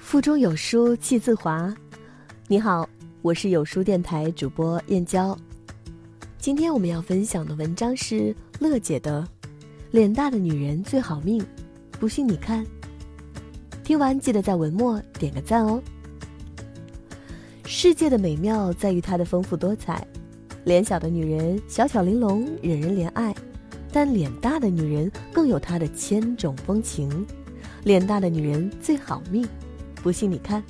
腹中有书气自华。你好，我是有书电台主播燕娇。今天我们要分享的文章是乐姐的《脸大的女人最好命》，不信你看。听完记得在文末点个赞哦。世界的美妙在于它的丰富多彩，脸小的女人小巧玲珑，惹人怜爱；但脸大的女人更有她的千种风情。脸大的女人最好命。不信你看，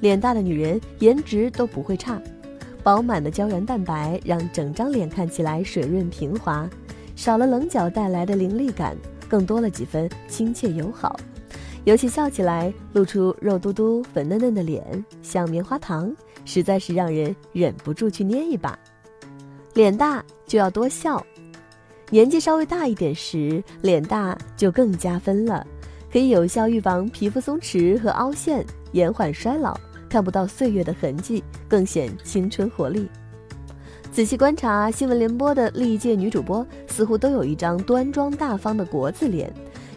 脸大的女人颜值都不会差，饱满的胶原蛋白让整张脸看起来水润平滑，少了棱角带来的凌厉感，更多了几分亲切友好。尤其笑起来露出肉嘟嘟、粉嫩嫩的脸，像棉花糖，实在是让人忍不住去捏一把。脸大就要多笑，年纪稍微大一点时，脸大就更加分了。可以有效预防皮肤松弛和凹陷，延缓衰老，看不到岁月的痕迹，更显青春活力。仔细观察新闻联播的历届女主播，似乎都有一张端庄大方的国字脸；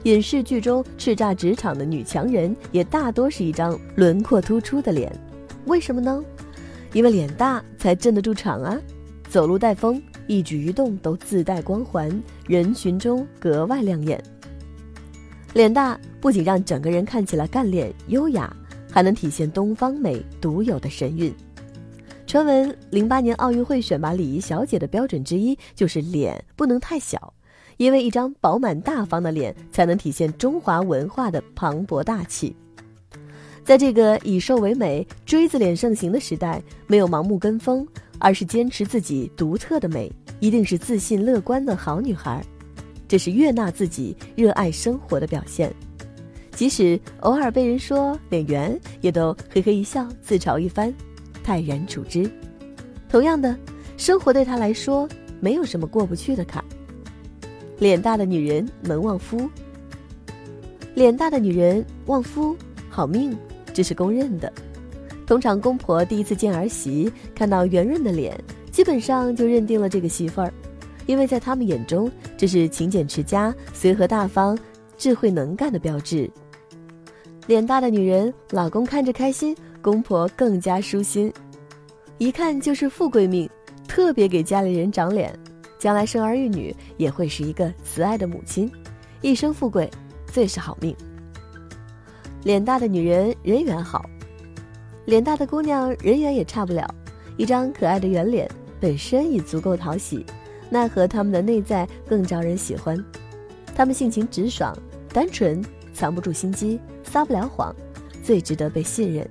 影视剧中叱咤职场的女强人，也大多是一张轮廓突出的脸。为什么呢？因为脸大才镇得住场啊！走路带风，一举一动都自带光环，人群中格外亮眼。脸大不仅让整个人看起来干练优雅，还能体现东方美独有的神韵。传闻零八年奥运会选拔礼仪小姐的标准之一就是脸不能太小，因为一张饱满大方的脸才能体现中华文化的磅礴大气。在这个以瘦为美、锥子脸盛行的时代，没有盲目跟风，而是坚持自己独特的美，一定是自信乐观的好女孩。这是悦纳自己、热爱生活的表现，即使偶尔被人说脸圆，也都嘿嘿一笑，自嘲一番，泰然处之。同样的，生活对他来说没有什么过不去的坎。脸大的女人能旺夫，脸大的女人旺夫好命，这是公认的。通常公婆第一次见儿媳，看到圆润的脸，基本上就认定了这个媳妇儿。因为在他们眼中，这是勤俭持家、随和大方、智慧能干的标志。脸大的女人，老公看着开心，公婆更加舒心，一看就是富贵命，特别给家里人长脸，将来生儿育女也会是一个慈爱的母亲，一生富贵，最是好命。脸大的女人人缘好，脸大的姑娘人缘也差不了，一张可爱的圆脸本身已足够讨喜。奈何他们的内在更招人喜欢，他们性情直爽、单纯，藏不住心机，撒不了谎，最值得被信任。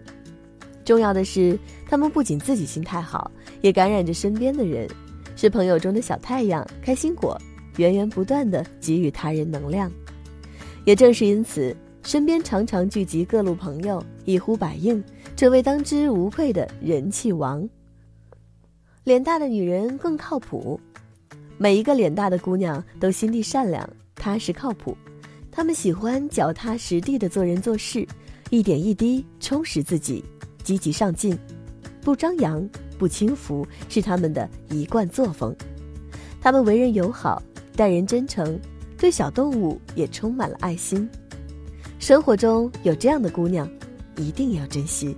重要的是，他们不仅自己心态好，也感染着身边的人，是朋友中的小太阳、开心果，源源不断的给予他人能量。也正是因此，身边常常聚集各路朋友，一呼百应，成为当之无愧的人气王。脸大的女人更靠谱。每一个脸大的姑娘都心地善良、踏实靠谱，她们喜欢脚踏实地的做人做事，一点一滴充实自己，积极上进，不张扬、不轻浮是她们的一贯作风。她们为人友好，待人真诚，对小动物也充满了爱心。生活中有这样的姑娘，一定要珍惜。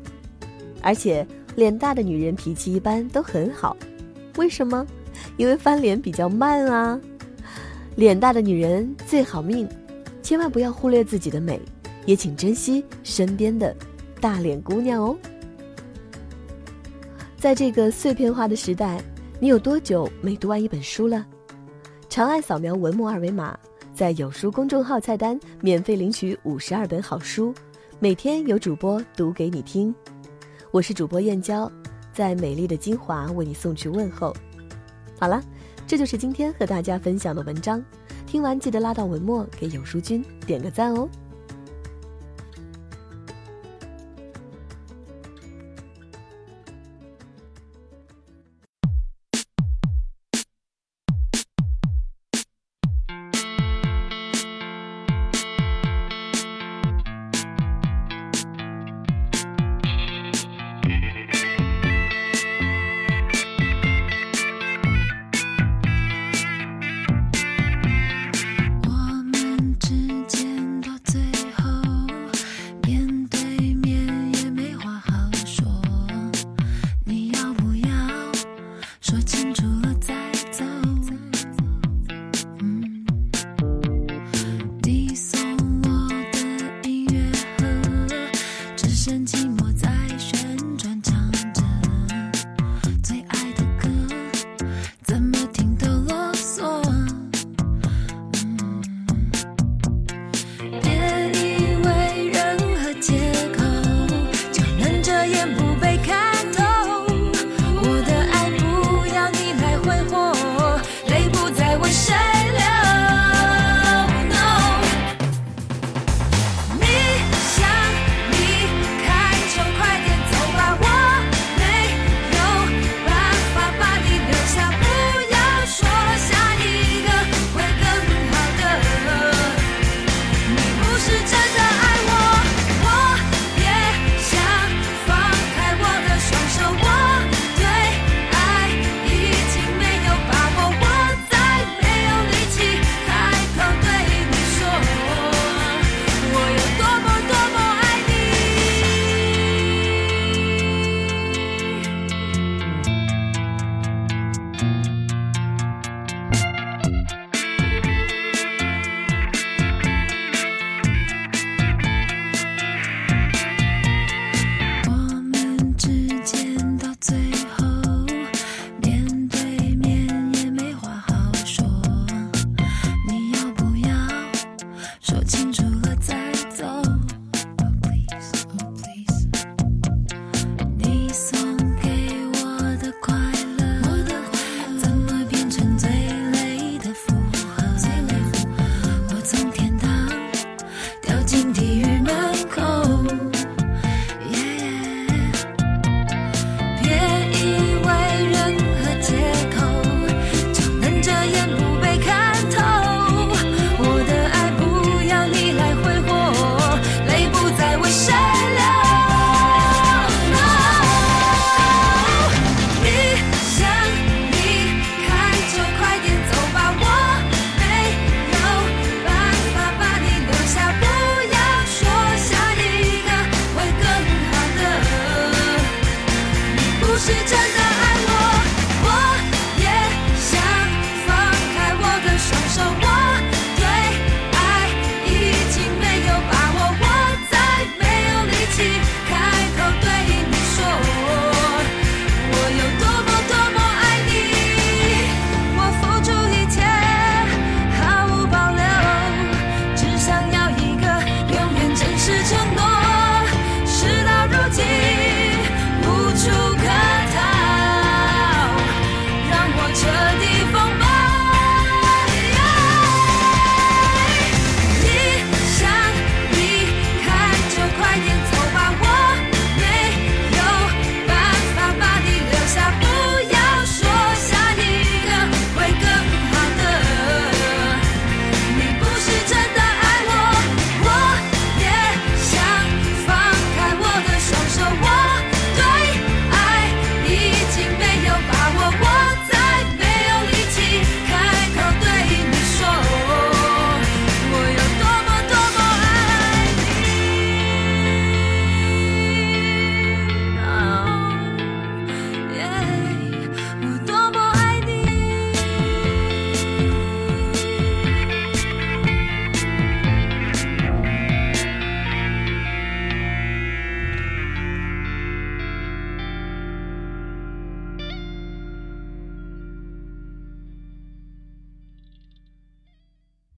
而且脸大的女人脾气一般都很好，为什么？因为翻脸比较慢啊，脸大的女人最好命，千万不要忽略自己的美，也请珍惜身边的大脸姑娘哦。在这个碎片化的时代，你有多久没读完一本书了？长按扫描文末二维码，在有书公众号菜单免费领取五十二本好书，每天有主播读给你听。我是主播燕娇，在美丽的金华为你送去问候。好了，这就是今天和大家分享的文章。听完记得拉到文末给有书君点个赞哦。